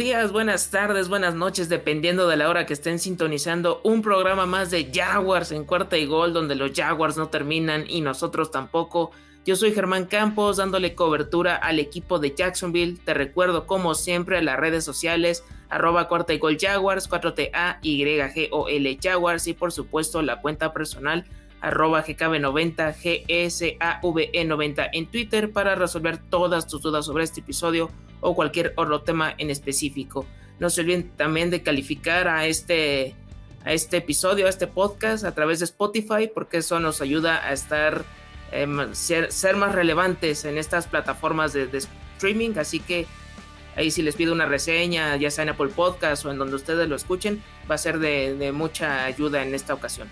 Días, buenas tardes, buenas noches, dependiendo de la hora que estén sintonizando un programa más de Jaguars en cuarta y gol, donde los Jaguars no terminan y nosotros tampoco. Yo soy Germán Campos, dándole cobertura al equipo de Jacksonville. Te recuerdo, como siempre, las redes sociales, arroba cuarta y gol Jaguars, 4TA, YGOL Jaguars y por supuesto la cuenta personal arroba GKB90, GSAVE90 en Twitter para resolver todas tus dudas sobre este episodio o cualquier otro tema en específico. No se olviden también de calificar a este, a este episodio, a este podcast a través de Spotify, porque eso nos ayuda a estar, em, ser, más relevantes en estas plataformas de, streaming. Así que ahí si les pido una reseña, ya sea en Apple Podcast o en donde ustedes lo escuchen, va a ser de mucha ayuda en esta ocasión.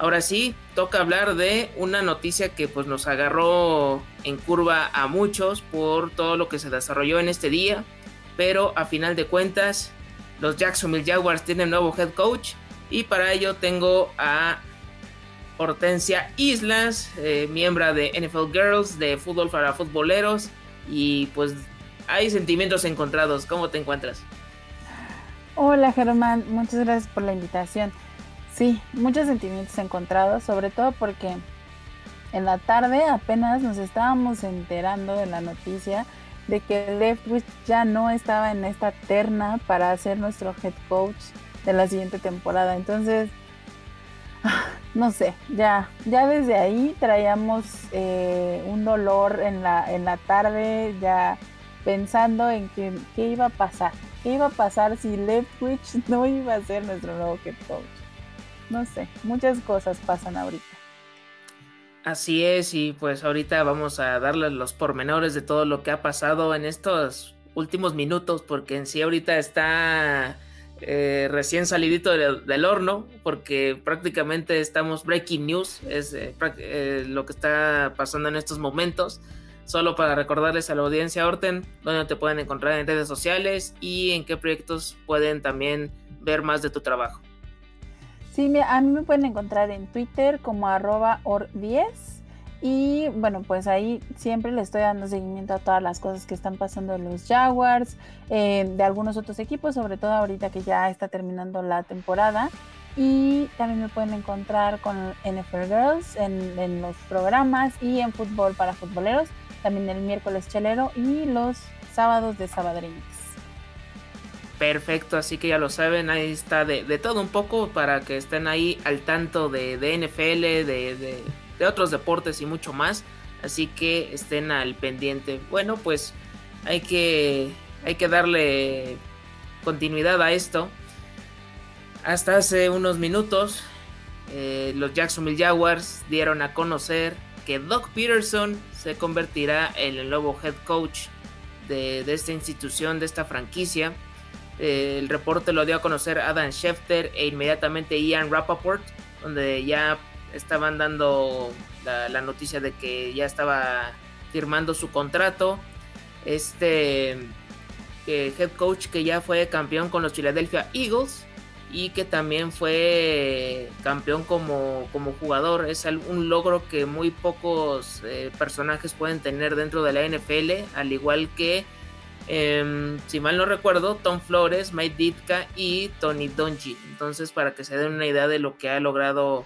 Ahora sí, toca hablar de una noticia que pues nos agarró en curva a muchos por todo lo que se desarrolló en este día, pero a final de cuentas los Jacksonville Jaguars tienen nuevo head coach y para ello tengo a Hortensia Islas, eh, miembro de NFL Girls, de Fútbol para Futboleros y pues hay sentimientos encontrados. ¿Cómo te encuentras? Hola Germán, muchas gracias por la invitación. Sí, muchos sentimientos encontrados, sobre todo porque en la tarde apenas nos estábamos enterando de la noticia de que Leftwich ya no estaba en esta terna para ser nuestro head coach de la siguiente temporada. Entonces, no sé, ya, ya desde ahí traíamos eh, un dolor en la, en la tarde, ya pensando en que, qué iba a pasar, qué iba a pasar si Leftwich no iba a ser nuestro nuevo head coach no sé, muchas cosas pasan ahorita. Así es, y pues ahorita vamos a darles los pormenores de todo lo que ha pasado en estos últimos minutos, porque en sí ahorita está eh, recién salidito del, horno, porque prácticamente estamos breaking news, es eh, eh, lo que está pasando en estos momentos. Solo para recordarles a la audiencia, Orten, dónde te pueden encontrar en redes sociales y en qué proyectos pueden también ver más de tu trabajo. Sí, a mí me pueden encontrar en Twitter como arroba or10 y bueno, pues ahí siempre le estoy dando seguimiento a todas las cosas que están pasando en los Jaguars, eh, de algunos otros equipos, sobre todo ahorita que ya está terminando la temporada. Y también me pueden encontrar con NFL Girls en, en los programas y en fútbol para futboleros, también el miércoles chelero y los sábados de sabadrines. Perfecto, así que ya lo saben, ahí está de, todo un poco para que estén ahí al tanto de, NFL, de, otros deportes y mucho más. Así que estén al pendiente. Bueno, pues hay que, hay que darle continuidad a esto. Hasta hace unos minutos, eh, los Jacksonville Jaguars dieron a conocer que Doug Peterson se convertirá en el nuevo head coach de, de esta institución, de esta franquicia el reporte lo dio a conocer Adam Schefter e inmediatamente Ian Rappaport, donde ya estaban dando la, noticia de que ya estaba firmando su contrato. Este eh, head coach que ya fue campeón con los Philadelphia Eagles y que también fue campeón como, como jugador. Es un logro que muy pocos eh, personajes pueden tener dentro de la NFL, al igual que Em, si mal no recuerdo, Tom Flores, Mike Ditka y Tony Donji. Entonces, para que se den una idea de lo que ha logrado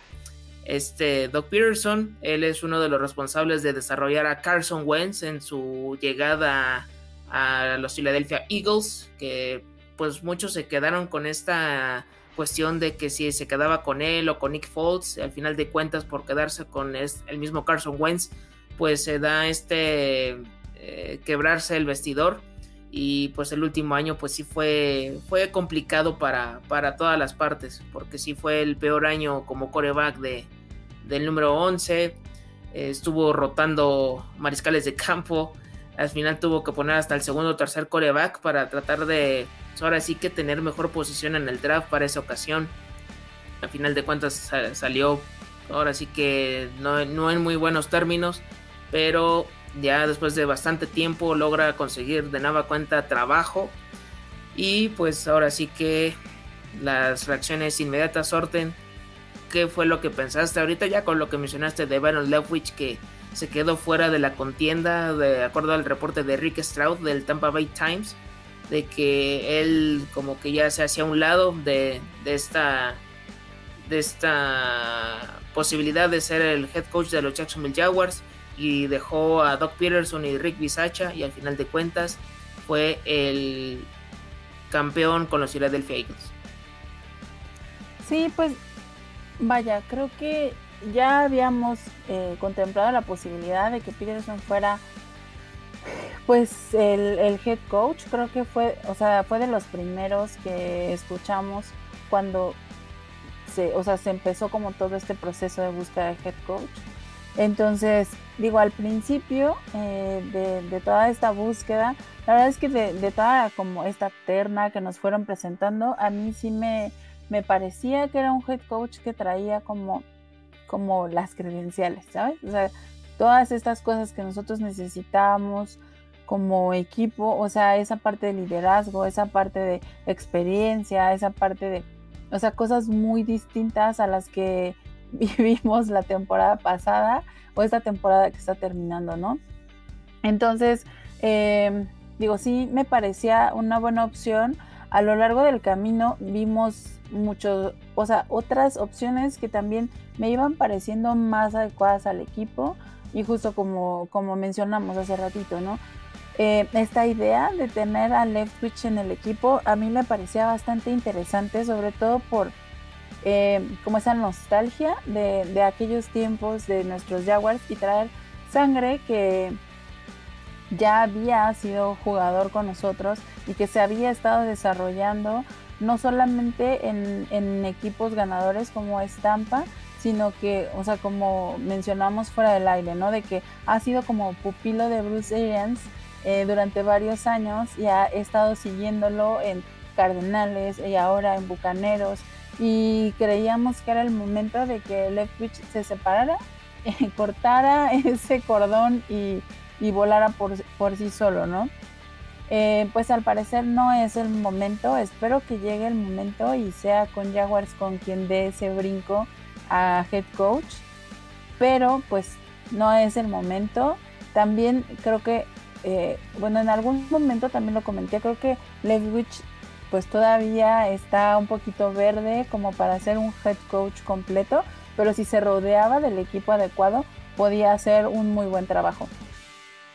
este Doc Peterson, él es uno de los responsables de desarrollar a Carson Wentz en su llegada a los Philadelphia Eagles, que pues muchos se quedaron con esta cuestión de que si se quedaba con él o con Nick Foles, al final de cuentas por quedarse con el mismo Carson Wentz, pues se da este eh, quebrarse el vestidor y pues el último año pues sí fue, fue complicado para, para todas las partes, porque sí fue el peor año como coreback de, del número 11, eh, estuvo rotando mariscales de campo, al final tuvo que poner hasta el segundo o tercer coreback para tratar de, pues, ahora sí que tener mejor posición en el draft para esa ocasión. Al final de cuentas salió, ahora sí que no, no en muy buenos términos, pero ya después de bastante tiempo logra conseguir de nueva cuenta trabajo. Y pues ahora sí que las reacciones inmediatas sorten. Qué fue lo que pensaste ahorita ya con lo que mencionaste de Byron Leftwich que se quedó fuera de la contienda de acuerdo al reporte de Rick Stroud del Tampa Bay Times de que él como que ya se hacía un lado de, de esta de esta posibilidad de ser el head coach de los Jacksonville Jaguars y dejó a Doc Peterson y Rick Bisacha y al final de cuentas fue el campeón con los Philadelphia Eagles. Sí, pues vaya, creo que ya habíamos eh, contemplado la posibilidad de que Peterson fuera pues el, el, head coach, creo que fue, o sea, fue de los primeros que escuchamos cuando se, o sea, se empezó como todo este proceso de búsqueda de head coach. Entonces, digo, al principio eh, de, toda esta búsqueda, la verdad es que de, toda como esta terna que nos fueron presentando, a mí sí me, me parecía que era un head coach que traía como, como las credenciales, ¿sabes? O sea, todas estas cosas que nosotros necesitamos como equipo, o sea, esa parte de liderazgo, esa parte de experiencia, esa parte de, o sea, cosas muy distintas a las que vivimos la temporada pasada o esta temporada que está terminando, ¿no? Entonces, em, digo, sí me parecía una buena opción. A lo largo del camino vimos muchos, o sea, otras opciones que también me iban pareciendo más adecuadas al equipo y justo como, como mencionamos hace ratito, ¿no? Eh, esta idea de tener a Leftwich en el equipo a mí me parecía bastante interesante, sobre todo por eh, como esa nostalgia de, aquellos tiempos de nuestros Jaguars y traer sangre que ya había sido jugador con nosotros y que se había estado desarrollando no solamente en, equipos ganadores como Estampa, sino que, o sea, como mencionamos fuera del aire, ¿no? De que ha sido como pupilo de Bruce Arians eh, durante varios años y ha estado siguiéndolo en Cardenales y ahora en Bucaneros y creíamos que era el momento de que Leftwich se separara, cortara ese cordón y, volara por, sí solo, ¿no? Eh, pues al parecer no es el momento, espero que llegue el momento y sea con Jaguars con quien dé ese brinco a head coach, pero pues no es el momento. También creo que, eh, bueno, en algún momento también lo comenté, creo que Leftwich pues todavía está un poquito verde como para ser un head coach completo, pero si se rodeaba del equipo adecuado podía hacer un muy buen trabajo.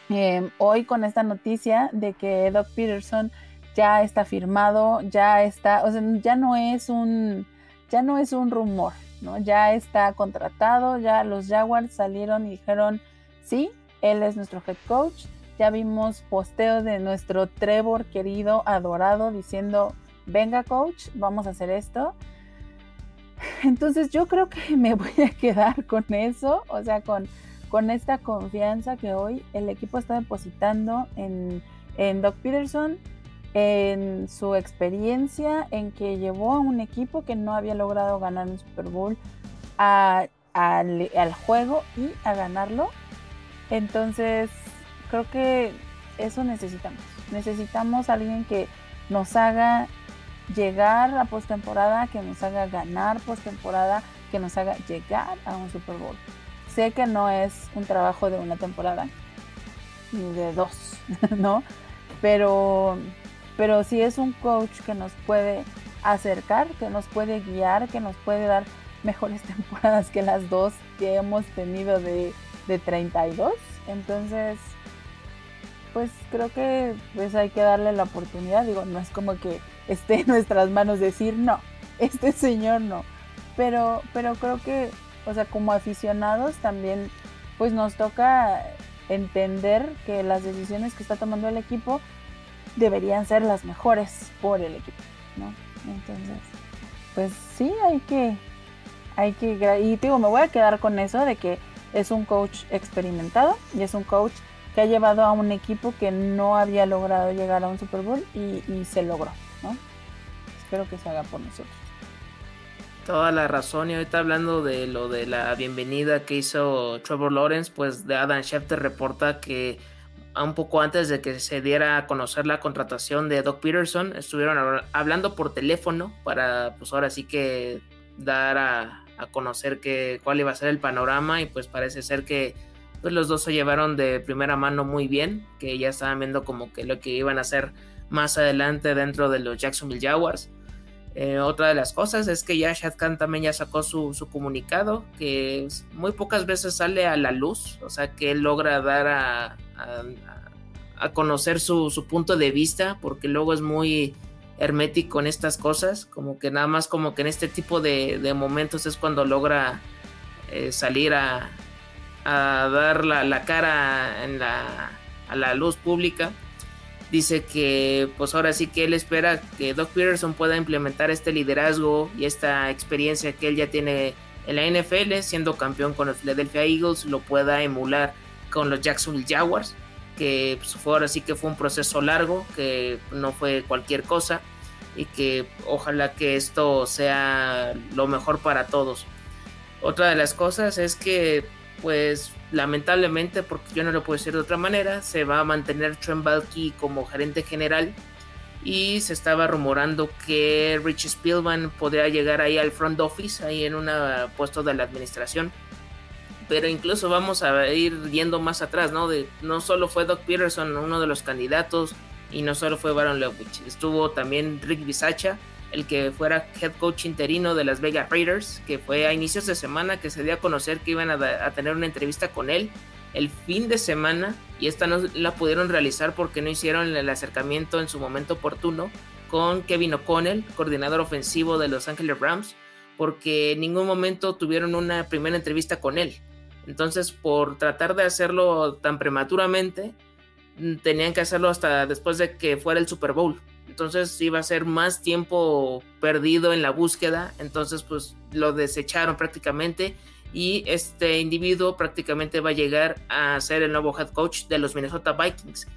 Em, hoy con esta noticia de que Doc Peterson ya está firmado, ya está, o sea, ya no es un, ya no es un rumor, ¿no? Ya está contratado, ya los Jaguars salieron y dijeron, sí, él es nuestro head coach, ya vimos posteo de nuestro Trevor querido, adorado, diciendo, venga coach, vamos a hacer esto. Entonces yo creo que me voy a quedar con eso, o sea, con, con esta confianza que hoy el equipo está depositando en, en Doc Peterson, en su experiencia, en que llevó a un equipo que no había logrado ganar un Super Bowl al juego y a ganarlo. Entonces, creo que eso necesitamos. Necesitamos alguien que nos haga llegar a postemporada, que nos haga ganar postemporada, que nos haga llegar a un Super Bowl. Sé que no es un trabajo de una temporada, ni de dos, ¿no? Pero, pero sí es un coach que nos puede acercar, que nos puede guiar, que nos puede dar mejores temporadas que las dos que hemos tenido de, de 32. Entonces, pues creo que pues hay que darle la oportunidad. Digo, no es como que esté en nuestras manos decir no, este señor no. Pero, pero creo que, o sea, como aficionados también, pues nos toca entender que las decisiones que está tomando el equipo deberían ser las mejores por el equipo, ¿no? Entonces, pues sí, hay que, hay que, y digo, me voy a quedar con eso de que es un coach experimentado y es un coach que ha llevado a un equipo que no había logrado llegar a un Super Bowl y, y se logró, ¿no? Espero que se haga por nosotros. Toda la razón, y ahorita hablando de lo de la bienvenida que hizo Trevor Lawrence, pues de Adam Schefter reporta que un poco antes de que se diera a conocer la contratación de Doc Peterson, estuvieron hablando por teléfono para, pues ahora sí que dar a, conocer que, cuál iba a ser el panorama y pues parece ser que pues los dos se llevaron de primera mano muy bien, que ya estaban viendo como que lo que iban a hacer más adelante dentro de los Jacksonville Jaguars. Eh, otra de las cosas es que ya Shad Khan también ya sacó su, comunicado, que muy pocas veces sale a la luz, o sea que él logra dar a, a, conocer su, punto de vista, porque luego es muy hermético en estas cosas, como que nada más como que en este tipo de, momentos es cuando logra eh, salir a, dar la, cara en la, a la luz pública dice que pues ahora sí que él espera que Doc Peterson pueda implementar este liderazgo y esta experiencia que él ya tiene en la NFL, siendo campeón con los Philadelphia Eagles, lo pueda emular con los Jacksonville Jaguars, que pues, fue ahora sí que fue un proceso largo, que no fue cualquier cosa y que ojalá que esto sea lo mejor para todos. Otra de las cosas es que pues lamentablemente, porque yo no lo puedo decir de otra manera, se va a mantener Trent Balky como gerente general y se estaba rumorando que Rich Spielman podría llegar ahí al front office, ahí en un puesto de la administración. Pero incluso vamos a ir yendo más atrás, ¿no? De, no solo fue Doc Peterson uno de los candidatos y no solo fue Baron Lewis, estuvo también Rick Bisacha, el que fuera head coach interino de las Vegas Raiders, que fue a inicios de semana que se dio a conocer que iban a, tener una entrevista con él el fin de semana y esta no la pudieron realizar porque no hicieron el acercamiento en su momento oportuno con Kevin O'Connell, coordinador ofensivo de Los Angeles Rams, porque en ningún momento tuvieron una primera entrevista con él. Entonces, por tratar de hacerlo tan prematuramente, mm, tenían que hacerlo hasta después de que fuera el Super Bowl entonces iba a ser más tiempo perdido en la búsqueda, entonces pues lo desecharon prácticamente y este individuo prácticamente va a llegar a ser el nuevo head coach de los Minnesota Vikings.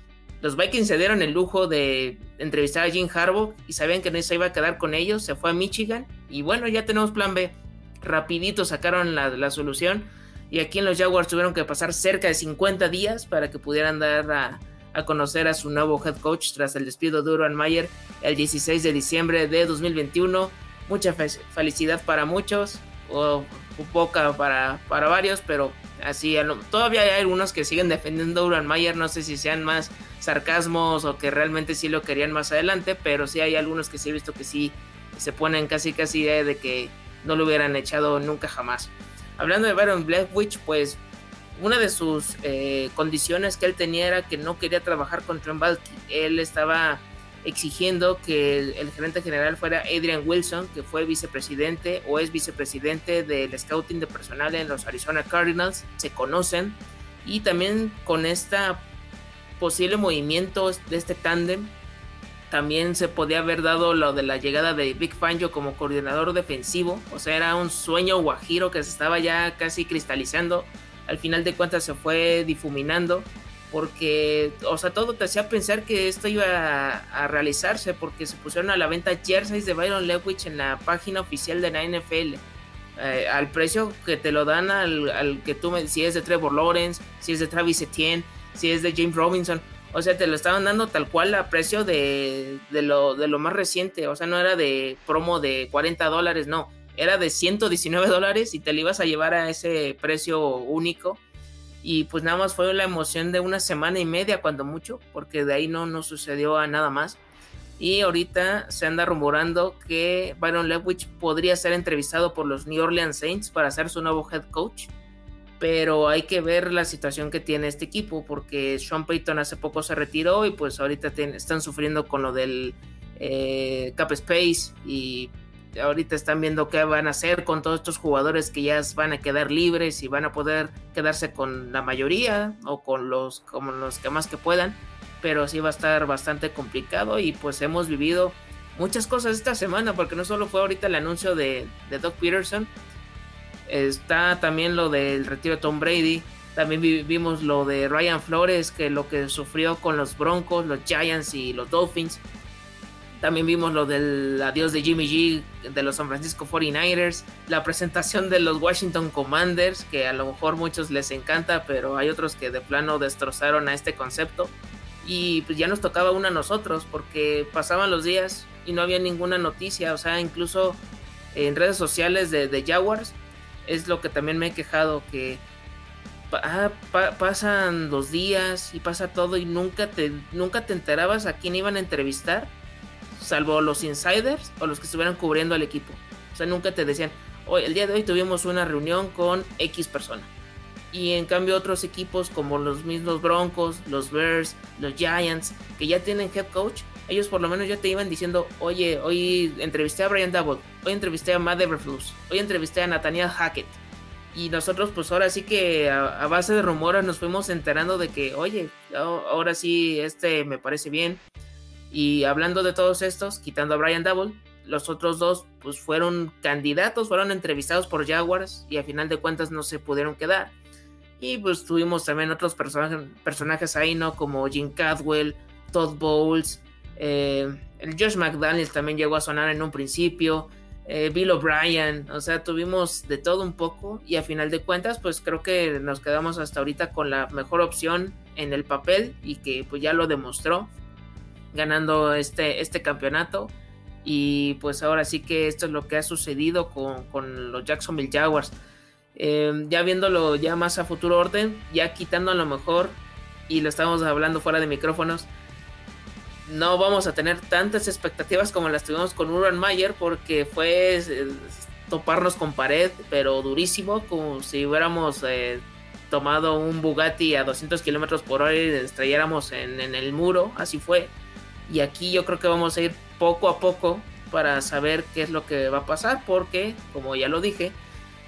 Los Vikings se dieron el lujo de entrevistar a Jim Harbaugh y sabían que no se iba a quedar con ellos, se fue a Michigan y bueno, ya tenemos plan B. Rapidito sacaron la, la solución y aquí en los Jaguars tuvieron que pasar cerca de 50 días para que pudieran dar a a conocer a su nuevo head coach tras el despido de Urban Mayer el 16 de diciembre de 2021. Mucha felicidad para muchos, o poca para, para varios, pero así todavía hay algunos que siguen defendiendo a Urban Mayer, no sé si sean más sarcasmos o que realmente sí lo querían más adelante, pero sí hay algunos que sí he visto que sí se ponen casi casi de que no lo hubieran echado nunca jamás. Hablando de Baron Blackwich, pues una de sus eh, condiciones que él tenía era que no quería trabajar con Trent Él estaba exigiendo que el, gerente general fuera Adrian Wilson, que fue vicepresidente o es vicepresidente del scouting de personal en los Arizona Cardinals. Se conocen y también con este posible movimiento de este tándem también se podía haber dado lo de la llegada de Big Fangio como coordinador defensivo, o sea, era un sueño guajiro que se estaba ya casi cristalizando al final de cuentas se fue difuminando porque, o sea, todo te hacía pensar que esto iba a, realizarse porque se pusieron a la venta jerseys de Byron Lewich en la página oficial de la NFL. Eh, al precio que te lo dan al, que tú me si es de Trevor Lawrence, si es de Travis Etienne, si es de James Robinson, o sea, te lo estaban dando tal cual a precio de, de, lo, de lo más reciente, o sea, no era de promo de 40 dólares, no, era de 119 dólares y te lo ibas a llevar a ese precio único. Y pues nada más fue la emoción de una semana y media, cuando mucho, porque de ahí no, no sucedió a nada más. Y ahorita se anda rumorando que Byron Lewich podría ser entrevistado por los New Orleans Saints para ser su nuevo head coach. Pero hay que ver la situación que tiene este equipo, porque Sean Payton hace poco se retiró y pues ahorita están sufriendo con lo del eh, Cap Space y ahorita están viendo qué van a hacer con todos estos jugadores que ya van a quedar libres y van a poder quedarse con la mayoría o con los, como los que más que puedan. Pero sí va a estar bastante complicado y pues hemos vivido muchas cosas esta semana porque no solo fue ahorita el anuncio de, de Doug Peterson, está también lo del retiro de Tom Brady, también vimos lo de Ryan Flores, que lo que sufrió con los Broncos, los Giants y los Dolphins. También vimos lo del adiós de Jimmy G de los San Francisco 49ers, la presentación de los Washington Commanders, que a lo mejor muchos les encanta, pero hay otros que de plano destrozaron a este concepto. Y pues ya nos tocaba una a nosotros, porque pasaban los días y no había ninguna noticia, o sea, incluso en redes sociales de, de Jaguars, es lo que también me he quejado, que ah, pasan los días y pasa todo y nunca te, nunca te enterabas a quién iban a entrevistar salvo los insiders o los que estuvieran cubriendo al equipo. O sea, nunca te decían, hoy, el día de hoy tuvimos una reunión con X persona. Y en cambio otros equipos como los mismos Broncos, los Bears, los Giants, que ya tienen head coach, ellos por lo menos ya te iban diciendo, oye, hoy entrevisté a Brian Double, hoy entrevisté a Matt Everflus, hoy entrevisté a Nathaniel Hackett. Y nosotros pues ahora sí que a, a, base de rumores nos fuimos enterando de que, oye, ahora sí, este me parece bien, y hablando de todos estos, quitando a Brian Double, los otros dos pues fueron candidatos, fueron entrevistados por Jaguars y a final de cuentas no se pudieron quedar. Y pues tuvimos también otros personajes, ahí, ¿no? Como Jim Cadwell, Todd Bowles, eh, el Josh McDaniels también llegó a sonar en un principio, eh, Bill O'Brien, o sea, tuvimos de todo un poco y a final de cuentas pues creo que nos quedamos hasta ahorita con la mejor opción en el papel y que pues ya lo demostró ganando este, este campeonato. Y pues ahora sí que esto es lo que ha sucedido con, los Jacksonville Jaguars. Em, ya viéndolo ya más a futuro orden, ya quitando a lo mejor, y lo estamos hablando fuera de micrófonos, no vamos a tener tantas expectativas como las tuvimos con Urban Mayer porque fue toparnos con pared, pero durísimo, como si hubiéramos eh, tomado un Bugatti a 200 kilómetros por hora y estrelláramos en, en el muro, así fue. Y aquí yo creo que vamos a ir poco a poco para saber qué es lo que va a pasar, porque, como ya lo dije,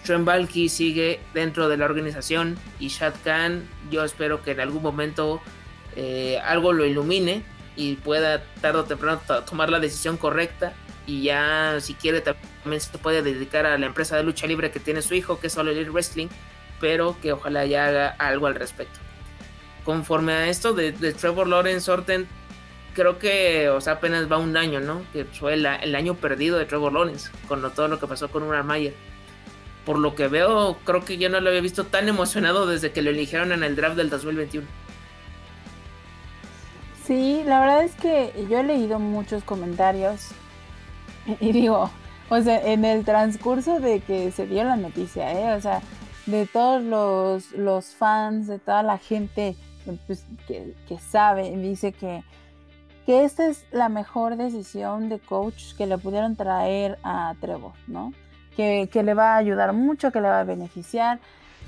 Trent Balky sigue dentro de la organización y Shad Khan, yo espero que en algún momento eh, algo lo ilumine y pueda tarde o temprano tomar la decisión correcta y ya si quiere también se puede dedicar a la empresa de lucha libre que tiene su hijo que es All Elite Wrestling pero que ojalá ya haga algo al respecto. Conforme a esto de, de Trevor Lawrence Orten creo que, o sea, apenas va un año, ¿no? Que fue el, año perdido de Trevor Lawrence, con todo lo que pasó con Urban Mayer. Por lo que veo, creo que yo no lo había visto tan emocionado desde que lo eligieron en el draft del 2021. Sí, la verdad es que yo he leído muchos comentarios y digo, o sea, en el transcurso de que se dio la noticia, ¿eh? O sea, de todos los, los fans, de toda la gente pues, que, que sabe, dice que que esta es la mejor decisión de coach que le pudieron traer a Trevor, ¿no? Que, le va a ayudar mucho, que le va a beneficiar.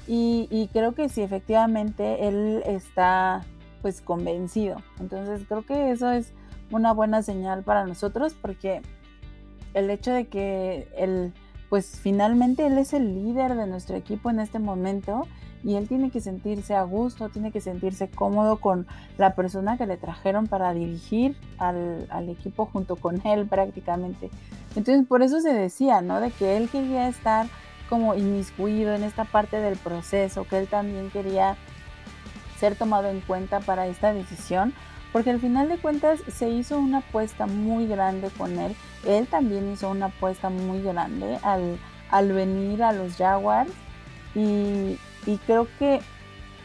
Y, creo que sí, efectivamente, él está pues convencido. Entonces creo que eso es una buena señal para nosotros porque el hecho de que él, pues finalmente él es el líder de nuestro equipo en este momento y él tiene que sentirse a gusto, tiene que sentirse cómodo con la persona que le trajeron para dirigir al, equipo junto con él prácticamente. Entonces por eso se decía, ¿no? De que él quería estar como inmiscuido en esta parte del proceso, que él también quería ser tomado en cuenta para esta decisión, porque al final de cuentas se hizo una apuesta muy grande con él, él también hizo una apuesta muy grande al, al venir a los Jaguars y, y creo que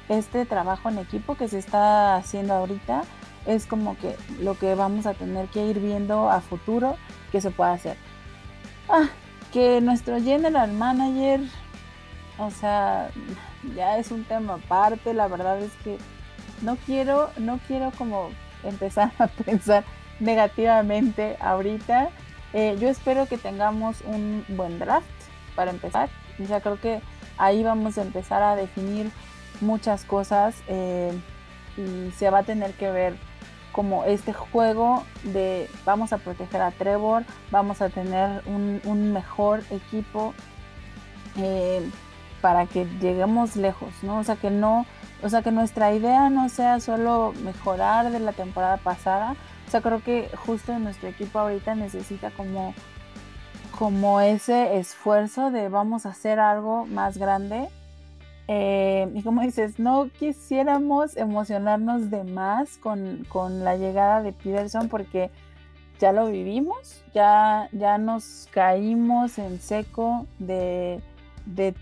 este trabajo en equipo que se está haciendo ahorita es como que lo que vamos a tener que ir viendo a futuro que se pueda hacer. Ah, que nuestro general manager, o sea, ya es un tema aparte, la verdad es que no quiero, no quiero como empezar a pensar negativamente ahorita. Eh, yo espero que tengamos un buen draft para empezar. Ya creo que ahí vamos a empezar a definir muchas cosas eh, y se va a tener que ver como este juego de vamos a proteger a Trevor, vamos a tener un, mejor equipo eh, para que lleguemos lejos, ¿no? O sea que no, o sea que nuestra idea no sea solo mejorar de la temporada pasada. O sea, creo que justo nuestro equipo ahorita necesita como, como ese esfuerzo de vamos a hacer algo más grande eh, y como dices, no quisiéramos emocionarnos de más con, la llegada de Peterson porque ya lo vivimos, ya, ya nos caímos en seco de,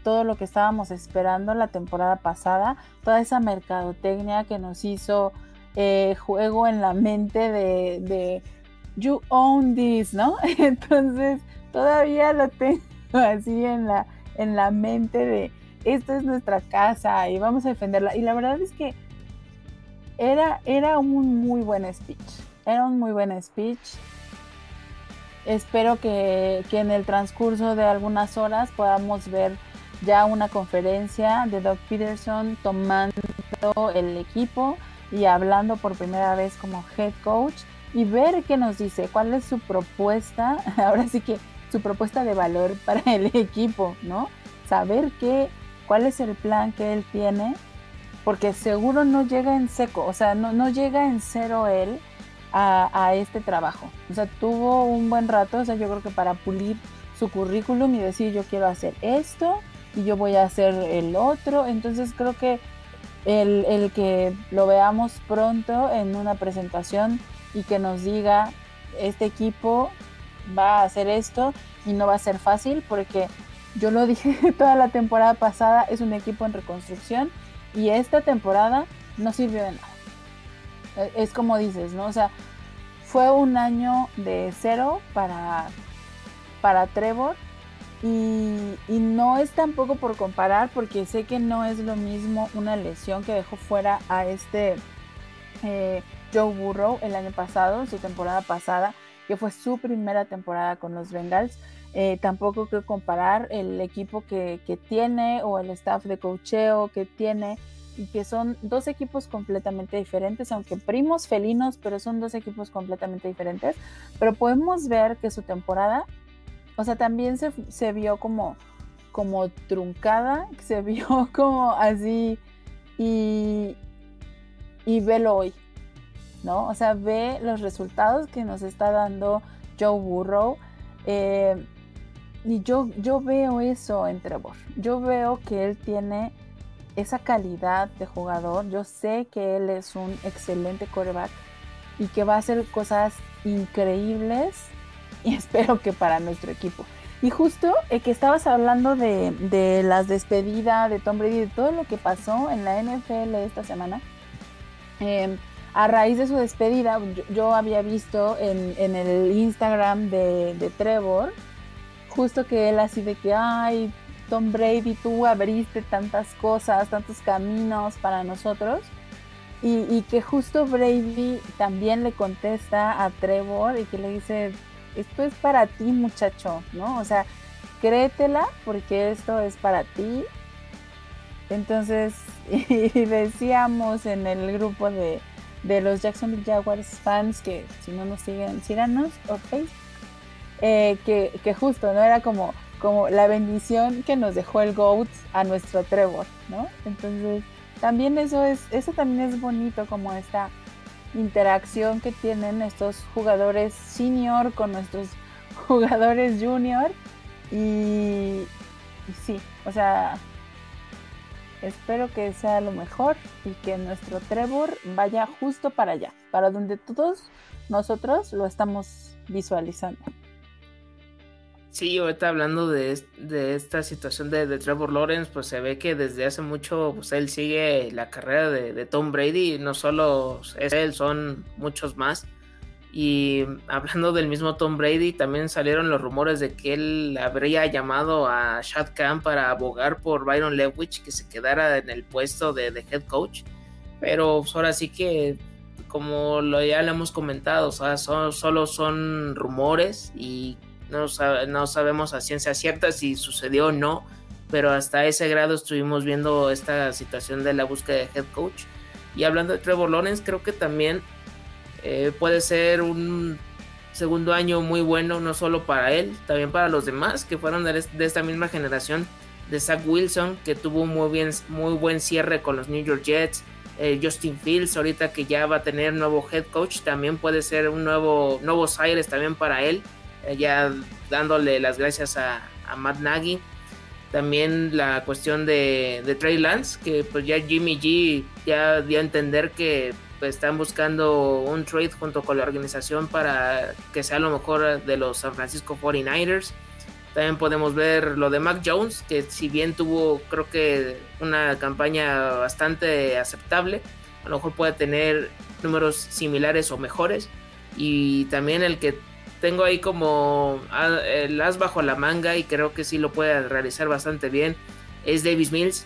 todo lo que estábamos esperando la temporada pasada, toda esa mercadotecnia que nos hizo eh, juego en la mente de, de you own this, ¿no? Entonces todavía lo tengo así en la, en la mente de esta es nuestra casa y vamos a defenderla. Y la verdad es que era, era un muy buen speech. Era un muy buen speech. Espero que, en el transcurso de algunas horas podamos ver ya una conferencia de Doug Peterson tomando el equipo y hablando por primera vez como head coach y ver qué nos dice, cuál es su propuesta, ahora sí que su propuesta de valor para el equipo, ¿no? Saber qué, cuál es el plan que él tiene, porque seguro no llega en seco, o sea, no, no llega en cero él a, este trabajo. O sea, tuvo un buen rato, o sea, yo creo que para pulir su currículum y decir yo quiero hacer esto y yo voy a hacer el otro. Entonces creo que el, el que lo veamos pronto en una presentación y que nos diga este equipo va a hacer esto y no va a ser fácil porque yo lo dije toda la temporada pasada, es un equipo en reconstrucción y esta temporada no sirvió de nada. E, es como dices, ¿no? O sea, fue un año de cero para, para Trevor y, no es tampoco por comparar porque sé que no es lo mismo una lesión que dejó fuera a este eh, Joe Burrow el año pasado, su temporada pasada, que fue su primera temporada con los Bengals eh, tampoco quiero comparar el equipo que, tiene o el staff de cocheo que tiene y que son dos equipos completamente diferentes, aunque primos felinos, pero son dos equipos completamente diferentes. Pero podemos ver que su temporada, o sea, también se, vio como, como truncada, se vio como así y, y velo hoy, ¿no? O sea, ve los resultados que nos está dando Joe Burrow. Eh, y yo, yo veo eso en Trevor. Yo veo que él tiene esa calidad de jugador. Yo sé que él es un excelente quarterback y que va a hacer cosas increíbles y espero que para nuestro equipo. Y justo eh, que estabas hablando de, las despedidas de Tom Brady, de todo lo que pasó en la NFL esta semana, em, a raíz de su despedida, yo, había visto en, el Instagram de, Trevor, justo que él así de que, ay, Tom Brady, tú abriste tantas cosas, tantos caminos para nosotros. Y, que justo Brady también le contesta a Trevor y que le dice, esto es para ti muchacho, ¿no? O sea, créetela porque esto es para ti. Entonces, y decíamos en el grupo de, de los Jacksonville Jaguars fans que si no nos siguen, síganos o Facebook eh, que, justo, ¿no? Era como, como la bendición que nos dejó el GOAT a nuestro Trevor, ¿no? Entonces, también eso es, eso también es bonito, como esta interacción que tienen estos jugadores senior con nuestros jugadores junior. Y, y sí, o sea, espero que sea lo mejor y que nuestro Trevor vaya justo para allá, para donde todos nosotros lo estamos visualizando. Sí, ahorita hablando de, esta situación de, Trevor Lawrence, pues se ve que desde hace mucho pues él sigue la carrera de, Tom Brady, no solo es él, son muchos más. Y hablando del mismo Tom Brady, también salieron los rumores de que él habría llamado a Shad Khan para abogar por Byron Lewich que se quedara en el puesto de, head coach. Pero pues, ahora sí que, como lo, ya le hemos comentado, o sea, solo son rumores y no, no sabemos a ciencia cierta si sucedió o no, pero hasta ese grado estuvimos viendo esta situación de la búsqueda de head coach. Y hablando de Trevor Lawrence, creo que también Eh, puede ser un segundo año muy bueno, no solo para él, también para los demás que fueron de, esta misma generación. De Zach Wilson, que tuvo muy, bien, muy buen cierre con los New York Jets. Eh, Justin Fields, ahorita que ya va a tener nuevo head coach, también puede ser un nuevo, nuevos aires también para él. Eh, ya dándole las gracias a, Matt Nagy. También la cuestión de, de Trey Lance, que pues ya Jimmy G ya dio a entender que están buscando un trade junto con la organización para que sea lo mejor de los San Francisco 49ers. También podemos ver lo de Mac Jones, que si bien tuvo creo que una campaña bastante aceptable, a lo mejor puede tener números similares o mejores. Y también el que tengo ahí como el as bajo la manga y creo que sí lo puede realizar bastante bien es Davis Mills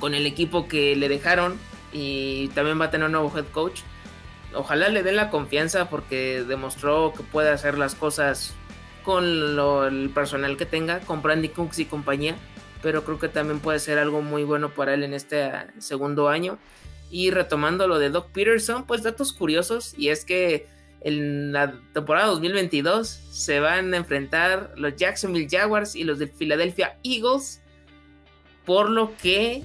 con el equipo que le dejaron y también va a tener un nuevo head coach. Ojalá le den la confianza porque demostró que puede hacer las cosas con el personal que tenga, con Brandy Cooks y compañía, pero creo que también puede ser algo muy bueno para él en este segundo año. Y retomando lo de Doc Peterson, pues datos curiosos, y es que en la temporada 2022 se van a enfrentar los Jacksonville Jaguars y los de Philadelphia Eagles, por lo que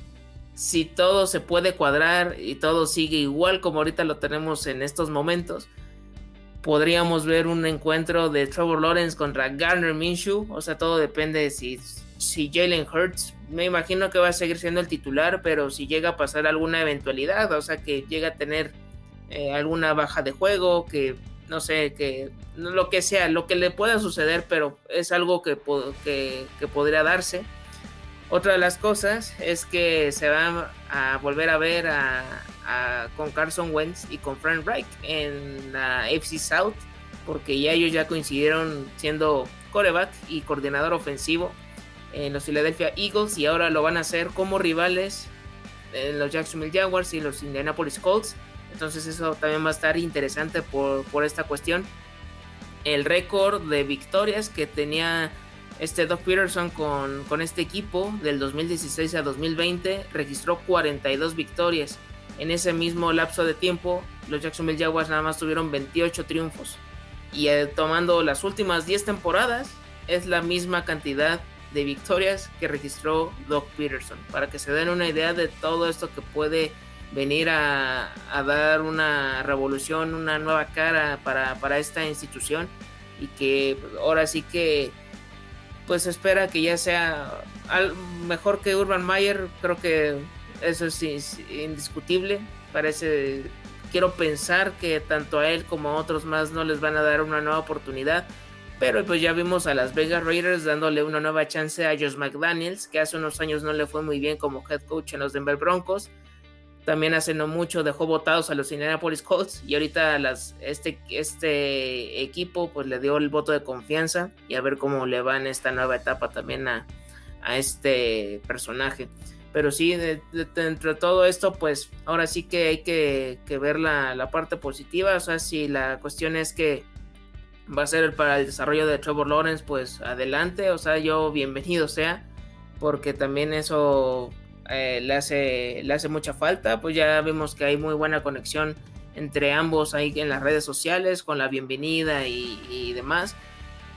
si todo se puede cuadrar y todo sigue igual como ahorita lo tenemos en estos momentos, podríamos ver un encuentro de Trevor Lawrence contra Garner Minshew. O sea, todo depende de si, si Jalen Hurts, me imagino que va a seguir siendo el titular, pero si llega a pasar alguna eventualidad, o sea, que llega a tener eh, alguna baja de juego, que no sé, que lo que sea, lo que le pueda suceder, pero es algo que, que, que podría darse otra de las cosas es que se va a volver a ver con Carson Wentz y con Frank Reich en la FC South, porque ya ellos ya coincidieron siendo coreback y coordinador ofensivo en los Philadelphia Eagles y ahora lo van a hacer como rivales en los Jacksonville Jaguars y los Indianapolis Colts. Entonces eso también va a estar interesante por, por esta cuestión. El récord de victorias que tenía este Doug Peterson con, este equipo del 2016 a 2020 registró 42 victorias. En ese mismo lapso de tiempo, los Jacksonville Jaguars nada más tuvieron 28 triunfos. Y eh, tomando las últimas 10 temporadas, es la misma cantidad de victorias que registró Doug Peterson. Para que se den una idea de todo esto que puede venir a, dar una revolución, una nueva cara para, para esta institución. Y que ahora sí que pues espera que ya sea mejor que Urban Mayer, creo que eso es indiscutible. Parece, quiero pensar que tanto a él como a otros más no les van a dar una nueva oportunidad. Pero pues ya vimos a las Vegas Raiders dándole una nueva chance a Josh McDaniels, que hace unos años no le fue muy bien como head coach en los Denver Broncos. También hace no mucho dejó votados a los Indianapolis Colts y ahorita este, este equipo pues le dio el voto de confianza y a ver cómo le va en esta nueva etapa también a, este personaje. Pero sí, dentro de, todo esto, pues ahora sí que hay que, ver la, la, parte positiva. O sea, si la cuestión es que va a ser para el desarrollo de Trevor Lawrence, pues adelante. O sea, yo bienvenido sea, porque también eso eh, le, hace, le hace mucha falta, pues ya vimos que hay muy buena conexión entre ambos ahí en las redes sociales, con la bienvenida y, demás.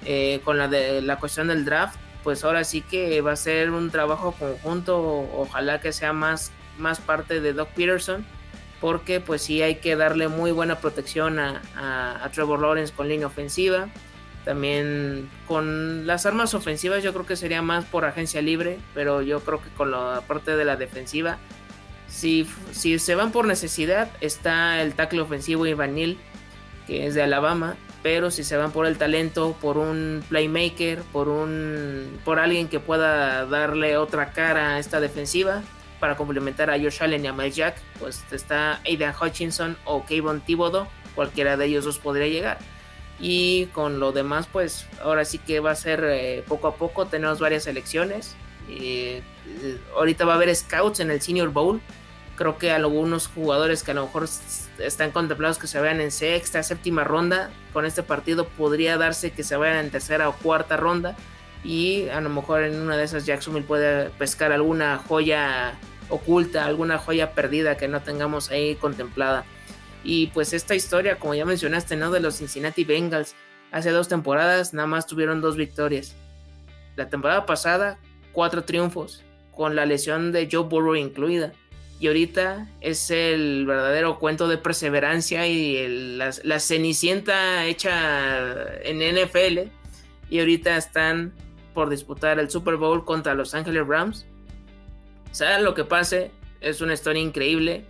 Eh, con la, de, la cuestión del draft, pues ahora sí que va a ser un trabajo conjunto, ojalá que sea más, más parte de Doc Peterson, porque pues sí hay que darle muy buena protección a, a Trevor Lawrence con línea ofensiva. También con las armas ofensivas yo creo que sería más por agencia libre, pero yo creo que con la parte de la defensiva, si, si se van por necesidad, está el tackle ofensivo Ivanil, que es de Alabama, pero si se van por el talento, por un playmaker, por un por alguien que pueda darle otra cara a esta defensiva para complementar a Josh Allen y a Mike Jack, pues está Aidan Hutchinson o Kayvon Thibodeau, cualquiera de ellos dos podría llegar. Y con lo demás, pues ahora sí que va a ser eh, poco a poco. Tenemos varias elecciones. Eh, ahorita va a haber scouts en el Senior Bowl. Creo que algunos jugadores que a lo mejor están contemplados que se vayan en sexta, séptima ronda, con este partido podría darse que se vayan en tercera o cuarta ronda. Y a lo mejor en una de esas Jacksonville puede pescar alguna joya oculta, alguna joya perdida que no tengamos ahí contemplada. Y pues esta historia, como ya mencionaste, ¿no? De los Cincinnati Bengals, hace dos temporadas nada más tuvieron dos victorias. La temporada pasada, cuatro triunfos, con la lesión de Joe Burrow incluida. Y ahorita es el verdadero cuento de perseverancia y la, la, cenicienta hecha en NFL. Y ahorita están por disputar el Super Bowl contra Los Angeles Rams. Sea lo que pase, es una historia increíble.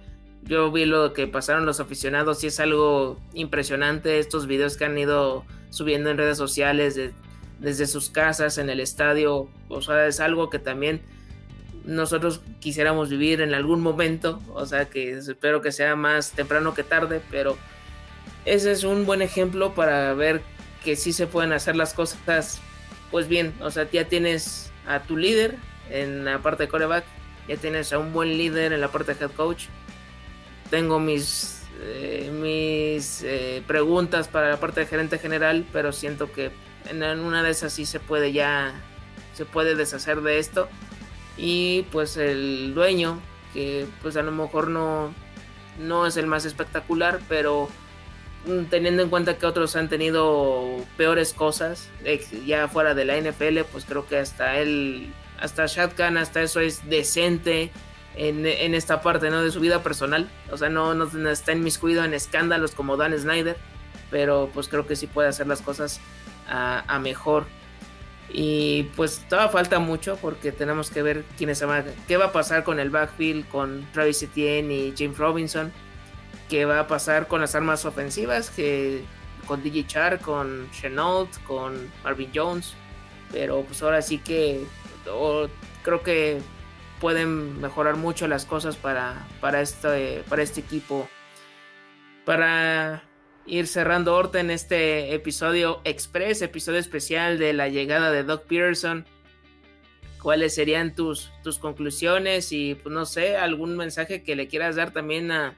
Yo vi lo que pasaron los aficionados y es algo impresionante. Estos videos que han ido subiendo en redes sociales desde sus casas, en el estadio. O sea, es algo que también nosotros quisiéramos vivir en algún momento. O sea, que espero que sea más temprano que tarde. Pero ese es un buen ejemplo para ver que sí se pueden hacer las cosas. Pues bien, o sea, ya tienes a tu líder en la parte de coreback. Ya tienes a un buen líder en la parte de head coach tengo mis, eh, mis eh, preguntas para la parte de gerente general, pero siento que en una de esas sí se puede ya, se puede deshacer de esto. Y pues el dueño, que pues a lo mejor no, no es el más espectacular, pero mm, teniendo en cuenta que otros han tenido peores cosas ya fuera de la NFL, pues creo que hasta él, hasta Shad hasta eso es decente en, esta parte ¿no? de su vida personal. O sea, no, no, está inmiscuido en escándalos como Dan Snyder, pero pues creo que sí puede hacer las cosas a, mejor. Y pues todavía falta mucho porque tenemos que ver quiénes se van, qué va a pasar con el backfield, con Travis Etienne y James Robinson, qué va a pasar con las armas ofensivas, que con DJ Char, con Chenault, con Marvin Jones. Pero pues ahora sí que creo que pueden mejorar mucho las cosas para, para, este, para este equipo. Para ir cerrando Horta en este episodio express, episodio especial de la llegada de Doc Peterson. ¿Cuáles serían tus, tus conclusiones y, pues no sé, algún mensaje que le quieras dar también a,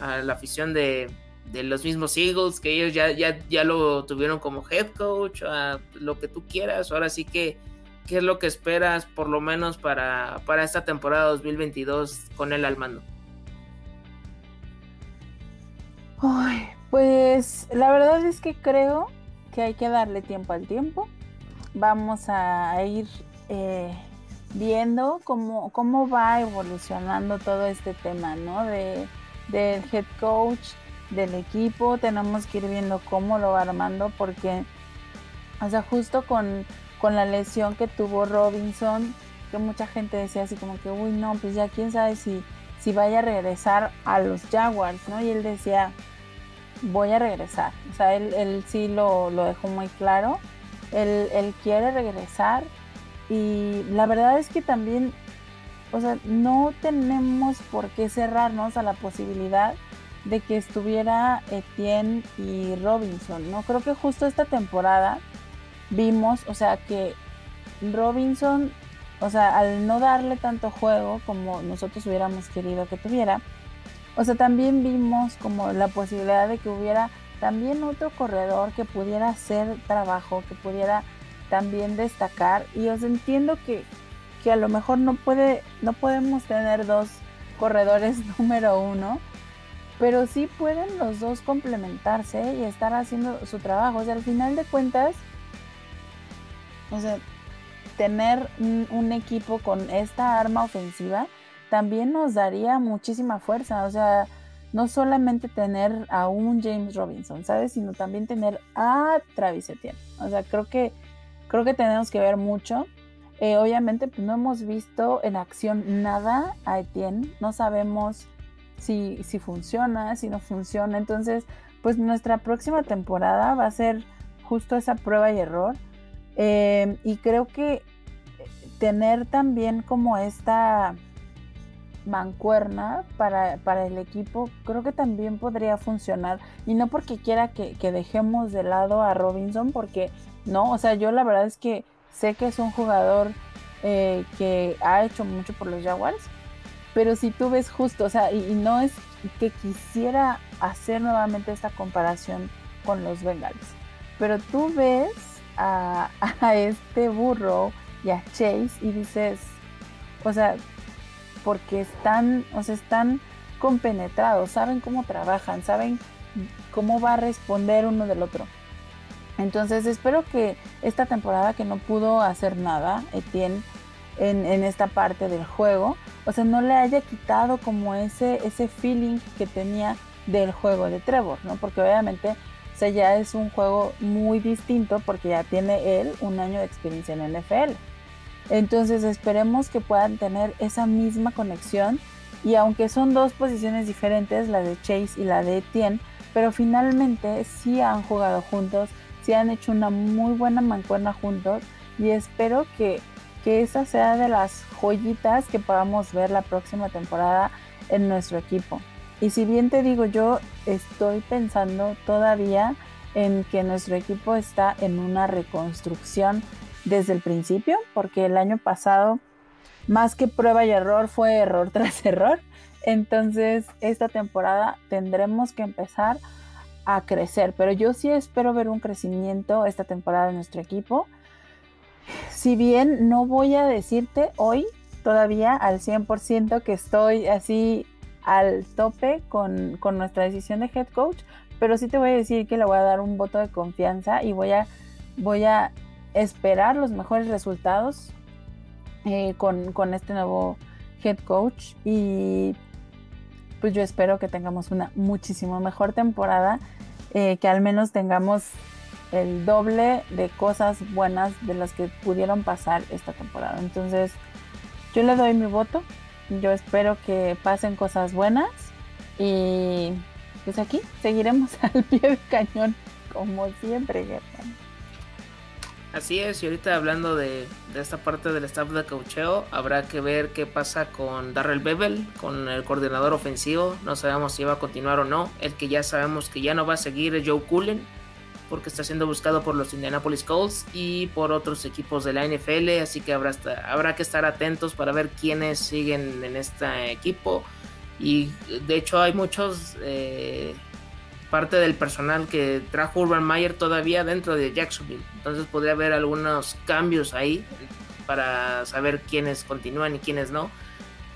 la afición de, de, los mismos Eagles, que ellos ya, ya, ya lo tuvieron como head coach, a lo que tú quieras. Ahora sí que ¿Qué es lo que esperas por lo menos para, para esta temporada 2022 con él al mando? pues la verdad es que creo que hay que darle tiempo al tiempo. Vamos a ir eh, viendo cómo, cómo va evolucionando todo este tema, ¿no? De, del head coach, del equipo. Tenemos que ir viendo cómo lo va armando porque, o sea, justo con con la lesión que tuvo Robinson, que mucha gente decía así como que, uy, no, pues ya quién sabe si, si vaya a regresar a los Jaguars, ¿no? Y él decía, voy a regresar. O sea, él, él sí lo, lo, dejó muy claro. Él, él, quiere regresar. Y la verdad es que también, o sea, no tenemos por qué cerrarnos a la posibilidad de que estuviera Etienne y Robinson, ¿no? Creo que justo esta temporada vimos, o sea, que Robinson, o sea, al no darle tanto juego como nosotros hubiéramos querido que tuviera, o sea, también vimos como la posibilidad de que hubiera también otro corredor que pudiera hacer trabajo, que pudiera también destacar. Y os entiendo que, que a lo mejor no puede, no podemos tener dos corredores número uno, pero sí pueden los dos complementarse y estar haciendo su trabajo. O sea, al final de cuentas, o sea, tener un, equipo con esta arma ofensiva también nos daría muchísima fuerza. O sea, no solamente tener a un James Robinson, ¿sabes? Sino también tener a Travis Etienne. O sea, creo que, creo que tenemos que ver mucho. Eh, obviamente, pues no hemos visto en acción nada a Etienne. No sabemos si, si funciona, si no funciona. Entonces, pues nuestra próxima temporada va a ser justo esa prueba y error Em, y creo que tener también como esta mancuerna para, el equipo, creo que también podría funcionar. Y no porque quiera que, dejemos de lado a Robinson, porque no, o sea, yo la verdad es que sé que es un jugador eh, que ha hecho mucho por los Jaguars, pero si tú ves justo, o sea, y, no es que quisiera hacer nuevamente esta comparación con los Bengals, pero tú ves a, este burro y a Chase y dices, o sea, porque están, o sea, están compenetrados, saben cómo trabajan, saben cómo va a responder uno del otro. Entonces espero que esta temporada que no pudo hacer nada, Etienne, en, esta parte del juego, o sea, no le haya quitado como ese, ese feeling que tenía del juego de Trevor, ¿no? Porque obviamente o sea, ya es un juego muy distinto porque ya tiene él un año de experiencia en NFL. Entonces esperemos que puedan tener esa misma conexión y aunque son dos posiciones diferentes, la de Chase y la de Etienne, pero finalmente sí han jugado juntos, sí han hecho una muy buena mancuerna juntos y espero que, que esa sea de las joyitas que podamos ver la próxima temporada en nuestro equipo. Y si bien te digo, yo estoy pensando todavía en que nuestro equipo está en una reconstrucción desde el principio, porque el año pasado, más que prueba y error, fue error tras error. Entonces, esta temporada tendremos que empezar a crecer, pero yo sí espero ver un crecimiento esta temporada en nuestro equipo. Si bien no voy a decirte hoy todavía al 100% que estoy así al tope con, nuestra decisión de head coach, pero sí te voy a decir que le voy a dar un voto de confianza y voy a, voy a esperar los mejores resultados eh, con, este nuevo head coach y pues yo espero que tengamos una muchísimo mejor temporada, eh, que al menos tengamos el doble de cosas buenas de las que pudieron pasar esta temporada. Entonces, yo le doy mi voto. Yo espero que pasen cosas buenas y pues aquí seguiremos al pie del cañón como siempre. Así es, y ahorita hablando de, esta parte del staff de caucheo, habrá que ver qué pasa con Darrell Bevel, con el coordinador ofensivo. No sabemos si va a continuar o no. El que ya sabemos que ya no va a seguir es Joe Cullen, porque está siendo buscado por los Indianapolis Colts y por otros equipos de la NFL. Así que habrá, habrá que estar atentos para ver quiénes siguen en este equipo. Y de hecho hay muchos... Eh, parte del personal que trajo Urban Meyer todavía dentro de Jacksonville. Entonces podría haber algunos cambios ahí para saber quiénes continúan y quiénes no.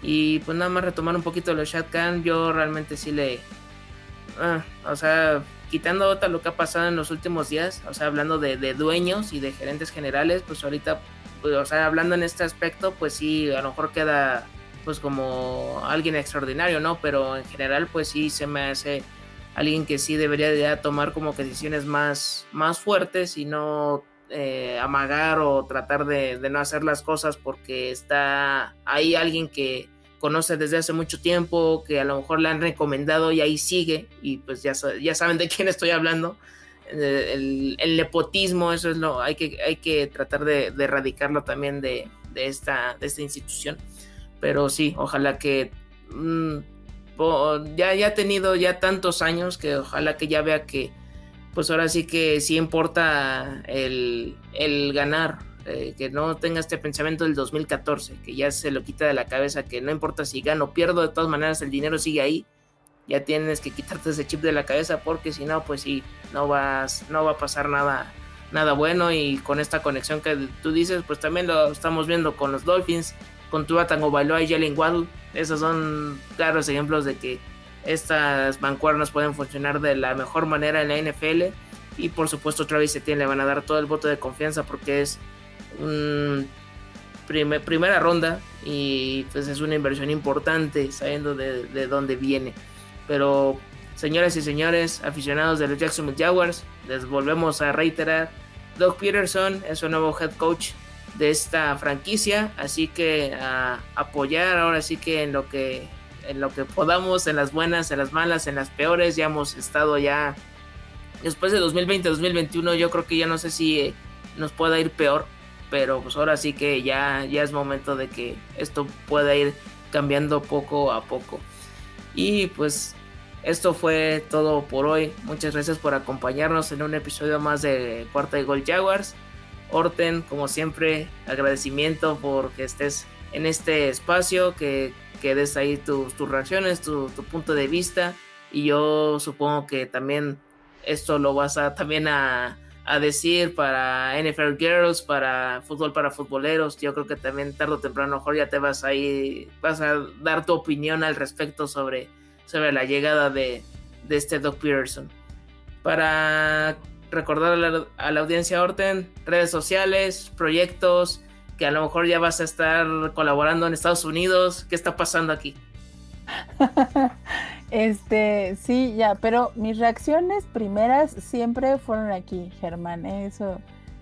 Y pues nada más retomar un poquito de Shad Khan, yo realmente sí le... Ah, o sea, quitando lo que ha pasado en los últimos días, o sea, hablando de, dueños y de gerentes generales, pues ahorita, pues, o sea, hablando en este aspecto, pues sí, a lo mejor queda pues como alguien extraordinario, ¿no? Pero en general, pues sí, se me hace alguien que sí debería de tomar como que decisiones más, más fuertes y no eh, amagar o tratar de, no hacer las cosas porque está ahí alguien que conoce desde hace mucho tiempo, que a lo mejor le han recomendado y ahí sigue, y pues ya, ya saben de quién estoy hablando. El, nepotismo, eso es lo, hay que, hay que tratar de, erradicarlo también de, esta, de esta institución. Pero sí, ojalá que mm, ya, ya ha tenido ya tantos años que ojalá que ya vea que pues ahora sí que sí importa el, ganar, eh, que no tenga este pensamiento del 2014, que ya se lo quita de la cabeza, que no importa si gano o pierdo, de todas maneras el dinero sigue ahí, ya tienes que quitarte ese chip de la cabeza porque si no, pues sí, no, vas, no va a pasar nada, nada bueno y con esta conexión que tú dices, pues también lo estamos viendo con los Dolphins, con Tua Bailoa y Jalen Waddle. Esos son claros ejemplos de que estas mancuernas pueden funcionar de la mejor manera en la NFL. Y por supuesto Travis Etienne le van a dar todo el voto de confianza porque es un primera ronda y pues es una inversión importante sabiendo de, de dónde viene. Pero señoras y señores, aficionados de los Jacksonville Jaguars, les volvemos a reiterar, Doug Peterson es su nuevo head coach de esta franquicia, así que a apoyar ahora sí que en lo que en lo que podamos, en las buenas, en las malas, en las peores, ya hemos estado ya después de 2020-2021, yo creo que ya no sé si eh, nos pueda ir peor, pero pues ahora sí que ya ya es momento de que esto pueda ir cambiando poco a poco. Y pues esto fue todo por hoy. Muchas gracias por acompañarnos en un episodio más de Cuarta y Gol Jaguars. Orten, como siempre, agradecimiento por que estés en este espacio, que, que des ahí tus, reacciones, tu, punto de vista. Y yo supongo que también esto lo vas a también a, decir para NFL Girls, para fútbol para futboleros. Yo creo que también tarde o temprano mejor ya te vas ahí, vas a dar tu opinión al respecto sobre, sobre la llegada de, este Doc Peterson. Para recordar a la, audiencia Orten, redes sociales, proyectos, que a lo mejor ya vas a estar colaborando en Estados Unidos. ¿Qué está pasando aquí? este, sí, ya, pero mis reacciones primeras siempre fueron aquí, Germán. Eso,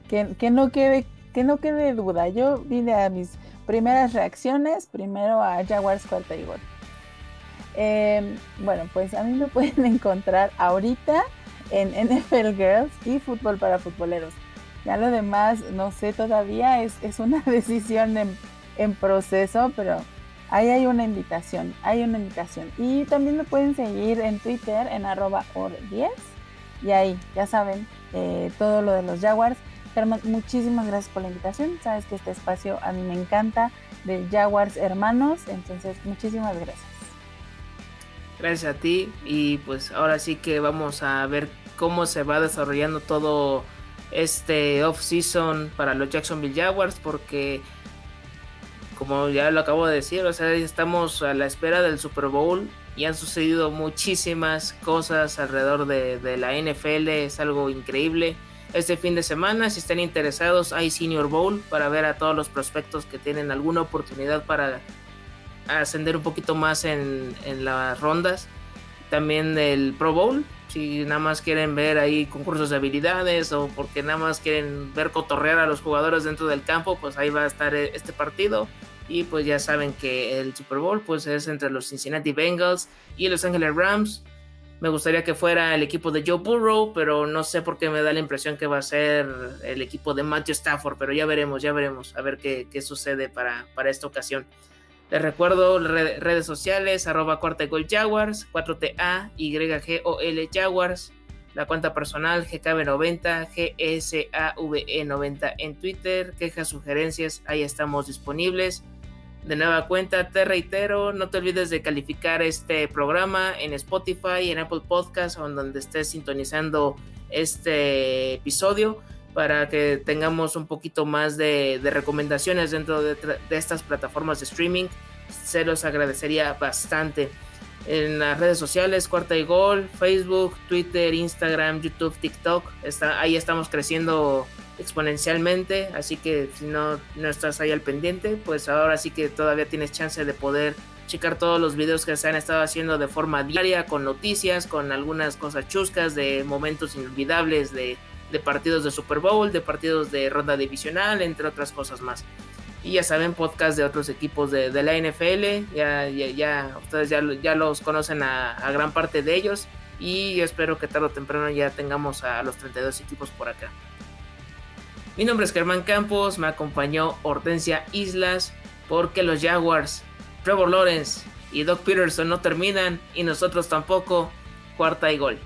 que, que no quede, que no quede duda. Yo vine a mis primeras reacciones, primero a Jaguars cuarta y gol. Em, bueno, pues a mí me pueden encontrar ahorita en NFL Girls y Fútbol para Futboleros. Ya lo demás, no sé todavía, es, es una decisión en, en, proceso, pero ahí hay una invitación, hay una invitación. Y también me pueden seguir en Twitter en arroba or10 y ahí, ya saben, eh, todo lo de los Jaguars. Germán, muchísimas gracias por la invitación. Sabes que este espacio a mí me encanta de Jaguars hermanos, entonces muchísimas gracias. Gracias a ti y pues ahora sí que vamos a ver cómo se va desarrollando todo este off-season para los Jacksonville Jaguars porque como ya lo acabo de decir, o sea, estamos a la espera del Super Bowl y han sucedido muchísimas cosas alrededor de, la NFL, es algo increíble este fin de semana. Si están interesados, hay Senior Bowl para ver a todos los prospectos que tienen alguna oportunidad para ascender un poquito más en, las rondas. También el Pro Bowl, si nada más quieren ver ahí concursos de habilidades o porque nada más quieren ver cotorrear a los jugadores dentro del campo, pues ahí va a estar este partido. Y pues ya saben que el Super Bowl pues es entre los Cincinnati Bengals y Los Angeles Rams. Me gustaría que fuera el equipo de Joe Burrow, pero no sé por qué me da la impresión que va a ser el equipo de Matthew Stafford, pero ya veremos, ya veremos, a ver qué, sucede para, para, esta ocasión. Les recuerdo redes sociales, arroba cuarta gol Jaguars, 4TA, YGOL Jaguars, la cuenta personal GKB90, GSAVE90 en Twitter, quejas, sugerencias, ahí estamos disponibles. De nueva cuenta, te reitero, no te olvides de calificar este programa en Spotify, en Apple Podcasts o en donde estés sintonizando este episodio para que tengamos un poquito más de, recomendaciones dentro de, estas plataformas de streaming. Se los agradecería bastante. En las redes sociales, Cuarta y Gol, Facebook, Twitter, Instagram, YouTube, TikTok, ahí estamos creciendo exponencialmente, así que si no, no estás ahí al pendiente, pues ahora sí que todavía tienes chance de poder checar todos los videos que se han estado haciendo de forma diaria, con noticias, con algunas cosas chuscas, de momentos inolvidables, de, partidos de Super Bowl, de partidos de ronda divisional, entre otras cosas más. Y ya saben, podcast de otros equipos de, la NFL, ya, ustedes ya, ya los conocen a, a gran parte de ellos y espero que tarde o temprano ya tengamos a los 32 equipos por acá. Mi nombre es Germán Campos, me acompañó Hortensia Islas, porque los Jaguars, Trevor Lawrence y Doc Peterson no terminan y nosotros tampoco. Cuarta y gol.